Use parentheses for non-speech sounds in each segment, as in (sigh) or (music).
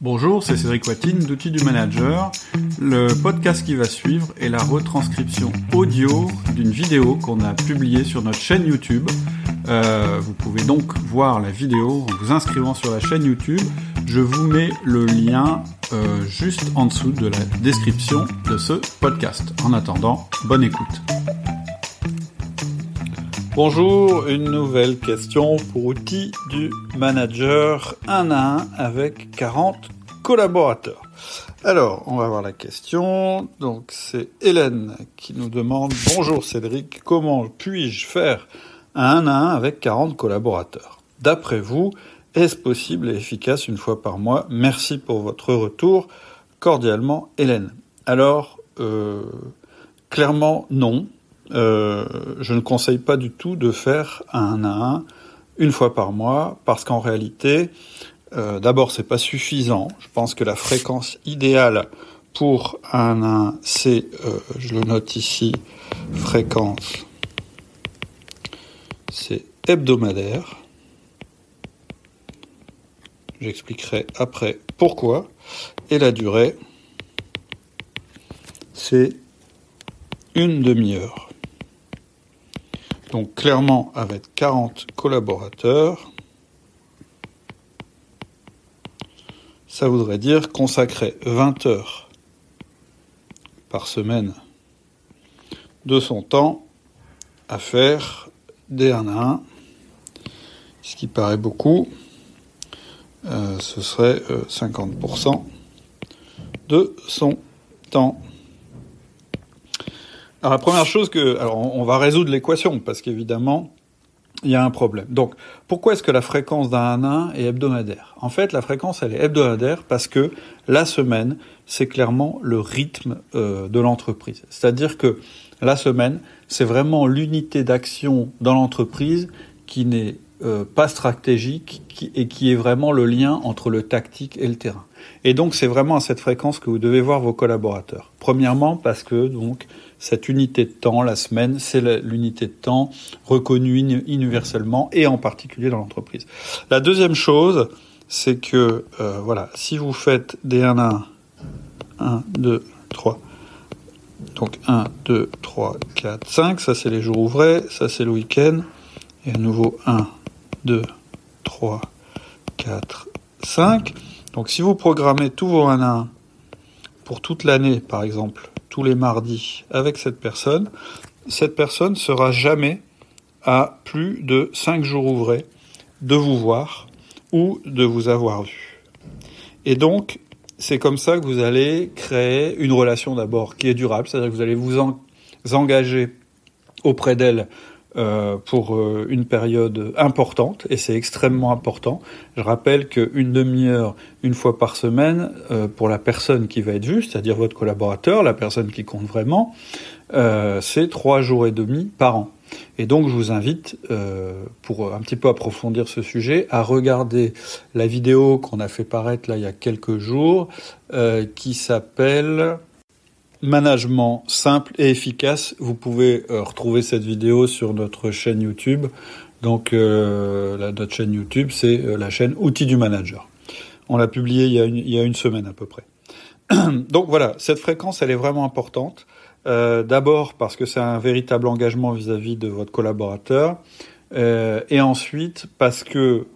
Bonjour, c'est Cédric Watine d'Outils du Manager. Le podcast qui va suivre est la retranscription audio d'une vidéo qu'on a publiée sur notre chaîne YouTube. Euh, vous pouvez donc voir la vidéo en vous inscrivant sur la chaîne YouTube. Je vous mets le lien euh, juste en dessous de la description de ce podcast. En attendant, bonne écoute. Bonjour, une nouvelle question pour outils du manager 1 à 1 avec 40 collaborateurs. Alors, on va voir la question. Donc, c'est Hélène qui nous demande Bonjour Cédric, comment puis-je faire un 1 à 1 avec 40 collaborateurs? D'après vous, est-ce possible et efficace une fois par mois? Merci pour votre retour. Cordialement, Hélène. Alors, euh, clairement, non. Euh, je ne conseille pas du tout de faire un à un une fois par mois parce qu'en réalité, euh, d'abord, c'est pas suffisant. Je pense que la fréquence idéale pour un à un, c'est, euh, je le note ici, fréquence, c'est hebdomadaire. J'expliquerai après pourquoi. Et la durée, c'est une demi-heure. Donc clairement, avec 40 collaborateurs, ça voudrait dire consacrer 20 heures par semaine de son temps à faire des 1 à 1, ce qui paraît beaucoup. Euh, ce serait 50% euh, de son temps. Alors la première chose que, alors on va résoudre l'équation parce qu'évidemment il y a un problème. Donc pourquoi est-ce que la fréquence d'un 1 est hebdomadaire? En fait, la fréquence elle est hebdomadaire parce que la semaine c'est clairement le rythme euh, de l'entreprise. C'est-à-dire que la semaine c'est vraiment l'unité d'action dans l'entreprise qui n'est euh, pas stratégique et qui est vraiment le lien entre le tactique et le terrain. Et donc c'est vraiment à cette fréquence que vous devez voir vos collaborateurs. Premièrement parce que donc cette unité de temps, la semaine, c'est l'unité de temps reconnue universellement et en particulier dans l'entreprise. La deuxième chose, c'est que euh, voilà, si vous faites des 1 à 1, 1, 2, 3, donc 1, 2, 3, 4, 5, ça c'est les jours ouvrés, ça c'est le week-end, et à nouveau 1, 2, 3, 4, 5. Donc si vous programmez tous vos 1 à 1 pour toute l'année, par exemple, les mardis avec cette personne, cette personne sera jamais à plus de 5 jours ouvrés de vous voir ou de vous avoir vu. Et donc, c'est comme ça que vous allez créer une relation d'abord qui est durable, c'est-à-dire que vous allez vous engager auprès d'elle euh, pour euh, une période importante, et c'est extrêmement important. Je rappelle qu'une demi-heure, une fois par semaine, euh, pour la personne qui va être vue, c'est-à-dire votre collaborateur, la personne qui compte vraiment, c'est trois jours et demi par an. Et donc je vous invite, pour un petit peu approfondir ce sujet, à regarder la vidéo qu'on a fait paraître là il y a quelques jours, qui s'appelle management simple et efficace. Vous pouvez euh, retrouver cette vidéo sur notre chaîne YouTube. Donc euh, la, notre chaîne YouTube, c'est euh, la chaîne Outils du manager. On l'a publié il y, a une, il y, a une, semaine à peu près. (clears throat) Donc voilà, cette fréquence, elle est vraiment importante. D'abord parce que c'est un véritable engagement vis-à-vis -vis de votre collaborateur. et ensuite parce que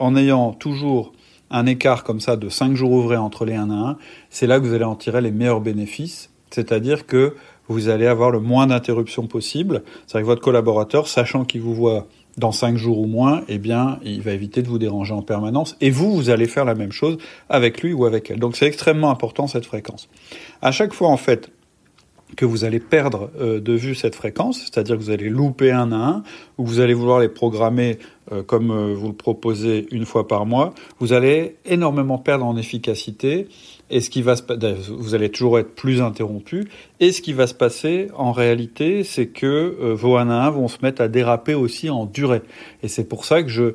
en ayant toujours un écart comme ça de 5 jours ouvrés entre les 1 à 1, c'est là que vous allez en tirer les meilleurs bénéfices. C'est-à-dire que vous allez avoir le moins d'interruptions possible. C'est-à-dire que votre collaborateur, sachant qu'il vous voit dans 5 jours ou moins, eh bien, il va éviter de vous déranger en permanence. Et vous, vous allez faire la même chose avec lui ou avec elle. Donc c'est extrêmement important cette fréquence. À chaque fois, en fait, que vous allez perdre euh, de vue cette fréquence, c'est-à-dire que vous allez louper un à un, ou vous allez vouloir les programmer euh, comme euh, vous le proposez une fois par mois, vous allez énormément perdre en efficacité, et ce qui va se vous allez toujours être plus interrompu, et ce qui va se passer en réalité, c'est que vos 1 à 1 vont se mettre à déraper aussi en durée. Et c'est pour ça que je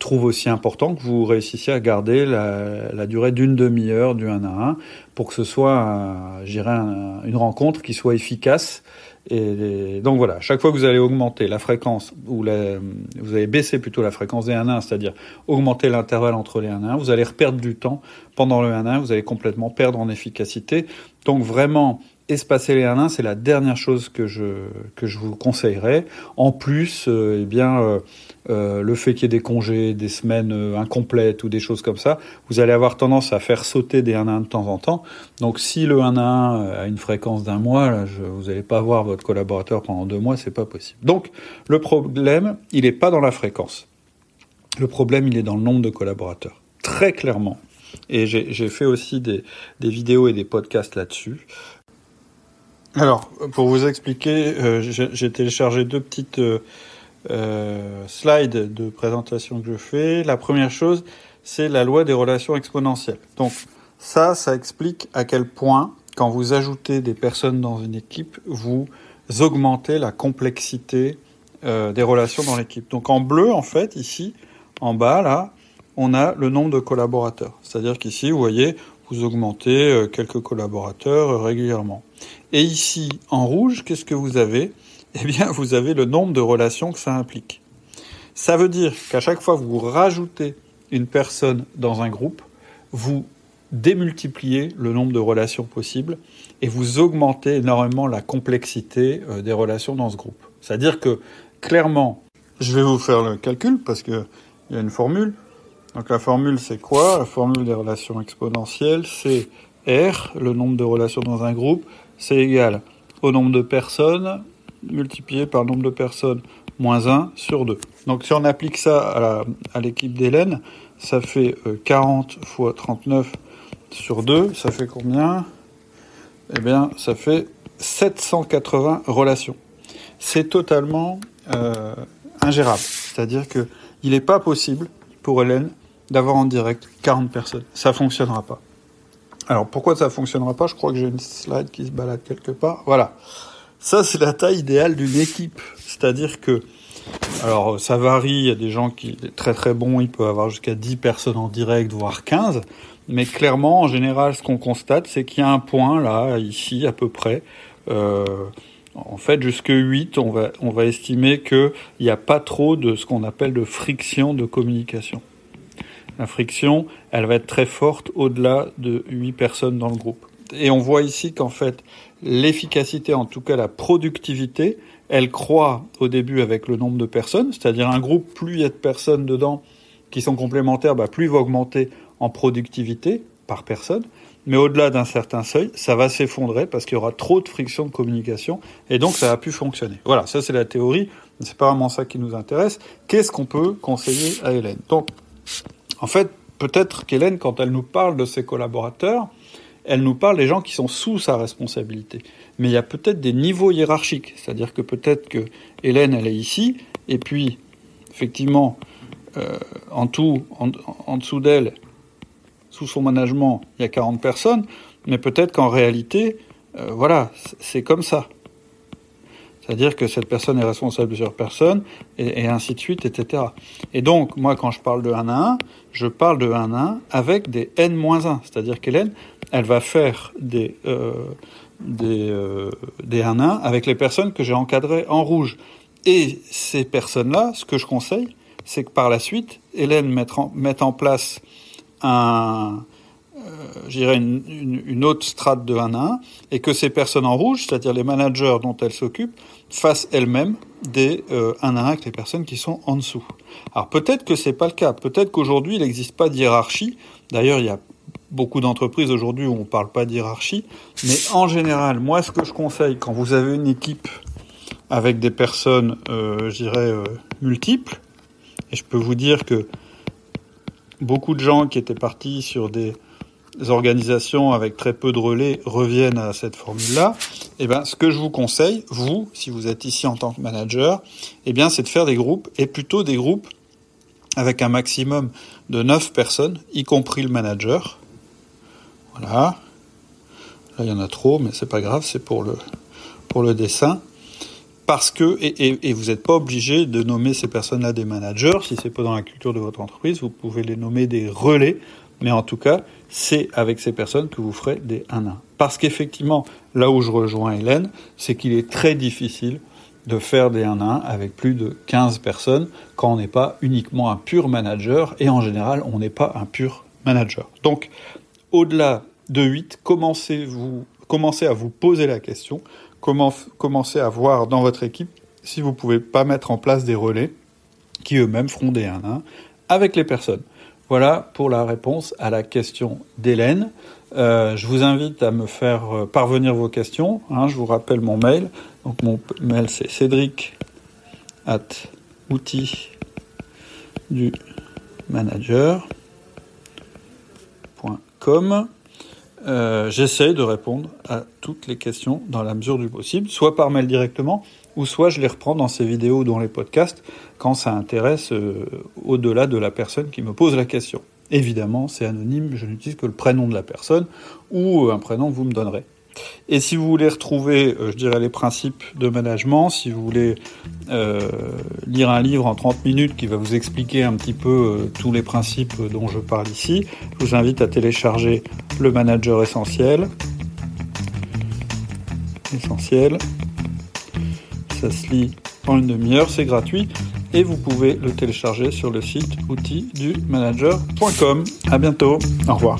trouve aussi important que vous réussissiez à garder la, durée d'une demi-heure du 1 à 1 pour que ce soit, une rencontre qui soit efficace Et donc voilà, chaque fois que vous allez augmenter la fréquence, ou la, vous allez baisser plutôt la fréquence des 1-1, c'est-à-dire augmenter l'intervalle entre les 1-1, vous allez reperdre du temps pendant le 1-1, vous allez complètement perdre en efficacité. Donc vraiment, espacer les 1-1, c'est la dernière chose que je, vous conseillerais. En plus, euh, eh bien, euh, euh, le fait qu'il y ait des congés, des semaines incomplètes ou des choses comme ça, vous allez avoir tendance à faire sauter des 1-1 de temps en temps. Donc si le 1-1 a une fréquence d'un mois, vous n'allez pas voir votre collaborateur pendant deux mois, c'est pas possible. Donc le problème, il n'est pas dans la fréquence. Le problème, il est dans le nombre de collaborateurs. Très clairement. Et j'ai fait aussi des, des vidéos et des podcasts là-dessus. Alors, pour vous expliquer, euh, j'ai téléchargé deux petites euh, euh, slides de présentation que je fais. La première chose, c'est la loi des relations exponentielles. Donc, ça, ça explique à quel point, quand vous ajoutez des personnes dans une équipe, vous augmentez la complexité des relations dans l'équipe. Donc, en bleu, en fait, ici, en bas, là, on a le nombre de collaborateurs. C'est-à-dire qu'ici, vous voyez, vous augmentez quelques collaborateurs régulièrement. Et ici, en rouge, qu'est-ce que vous avez? Eh bien, (laughs) vous avez le nombre de relations que ça implique. Ça veut dire qu'à chaque fois que vous rajoutez une personne dans un groupe, vous démultipliez le nombre de relations possibles et vous augmentez énormément la complexité euh, des relations dans ce groupe. C'est-à-dire que clairement, je vais vous faire le calcul parce qu'il y a une formule. Donc la formule c'est quoi? La formule des relations exponentielles, c'est R, le nombre de relations dans un groupe, c'est égal au nombre de personnes multiplié par le nombre de personnes moins 1 sur 2. Donc si on applique ça à l'équipe d'Hélène, ça fait 40 euh, fois 39 sur 2, ça fait combien? Eh bien, ça fait 780 relations. C'est totalement euh, ingérable. C'est-à-dire qu'il n'est pas possible pour Hélène d'avoir en direct 40 personnes. Ça ne fonctionnera pas. Alors pourquoi ça fonctionnera pas? Je crois que j'ai une slide qui se balade quelque part. Voilà. Ça, c'est la taille idéale d'une équipe. C'est-à-dire que, alors ça varie, il y a des gens qui sont très très bons, ils peuvent avoir jusqu'à 10 personnes en direct, voire 15. Mais clairement, en général, ce qu'on constate, c'est qu'il y a un point là, ici, à peu près. Euh, en fait, jusque 8, on va, on va estimer qu'il n'y a pas trop de ce qu'on appelle de friction de communication. La friction, elle va être très forte au-delà de 8 personnes dans le groupe. Et on voit ici qu'en fait, l'efficacité, en tout cas la productivité, elle croît au début avec le nombre de personnes, c'est-à-dire un groupe, plus il y a de personnes dedans qui sont complémentaires, bah, plus il va augmenter en productivité par personne. Mais au-delà d'un certain seuil, ça va s'effondrer parce qu'il y aura trop de friction de communication et donc ça va plus fonctionner. Voilà, ça c'est la théorie, c'est pas vraiment ça qui nous intéresse. Qu'est-ce qu'on peut conseiller à Hélène? En fait, peut-être qu'Hélène, quand elle nous parle de ses collaborateurs, elle nous parle des gens qui sont sous sa responsabilité. Mais il y a peut-être des niveaux hiérarchiques. C'est-à-dire que peut-être que Hélène, elle est ici, et puis, effectivement, euh, en tout, en, dessous d'elle, sous son management, il y a 40 personnes, mais peut-être qu'en réalité, euh, voilà, c'est comme ça. C'est-à-dire que cette personne est responsable de plusieurs personnes, et, ainsi de suite, etc. Et donc, moi, quand je parle de 1 à 1, je parle de 1 à 1 avec des n-1. C'est-à-dire qu'Hélène, elle va faire des, euh, des, euh, des 1 à 1 avec les personnes que j'ai encadrées en rouge. Et ces personnes-là, ce que je conseille, c'est que par la suite, Hélène mette en, mette en place un, euh, une, une, autre strate de 1 à 1, et que ces personnes en rouge, c'est-à-dire les managers dont elles s'occupent, fassent elles-mêmes des 1 euh, à 1 avec les personnes qui sont en dessous. Alors peut-être que c'est pas le cas, peut-être qu'aujourd'hui il n'existe pas de hiérarchie. D'ailleurs, il y a beaucoup d'entreprises aujourd'hui où on ne parle pas de hiérarchie, mais en général, moi ce que je conseille quand vous avez une équipe avec des personnes, euh, je dirais, euh, multiples, et je peux vous dire que beaucoup de gens qui étaient partis sur des organisations avec très peu de relais reviennent à cette formule-là, eh ben, ce que je vous conseille, vous, si vous êtes ici en tant que manager, eh bien, c'est de faire des groupes, et plutôt des groupes avec un maximum de 9 personnes, y compris le manager. Voilà. Là, il y en a trop, mais c'est pas grave, c'est pour le, pour le dessin. Parce que, et, et vous n'êtes pas obligé de nommer ces personnes-là des managers, si c'est pas dans la culture de votre entreprise, vous pouvez les nommer des relais mais en tout cas, c'est avec ces personnes que vous ferez des 1-1. Parce qu'effectivement, là où je rejoins Hélène, c'est qu'il est très difficile de faire des 1-1 avec plus de 15 personnes quand on n'est pas uniquement un pur manager et en général on n'est pas un pur manager. Donc au-delà de 8, commencez, à vous poser la question, commencez à voir dans votre équipe si vous pouvez pas mettre en place des relais qui eux-mêmes feront des 1-1 avec les personnes. Voilà pour la réponse à la question d'Hélène. Euh, je vous invite à me faire euh, parvenir vos questions. Hein, je vous rappelle mon mail. Mon mail c'est cédric at outils du manager.com. Euh, J'essaie de répondre à toutes les questions dans la mesure du possible, soit par mail directement, ou soit je les reprends dans ces vidéos ou dans les podcasts quand ça intéresse euh, au-delà de la personne qui me pose la question. Évidemment, c'est anonyme, je n'utilise que le prénom de la personne ou euh, un prénom que vous me donnerez. Et si vous voulez retrouver, euh, je dirais, les principes de management, si vous voulez lire un livre en 30 minutes qui va vous expliquer un petit peu tous les principes dont je parle ici, je vous invite à télécharger Le Manager Essentiel. Essentiel. Ça se lit en une demi-heure, c'est gratuit et vous pouvez le télécharger sur le site outils du manager.com. À bientôt. Au revoir.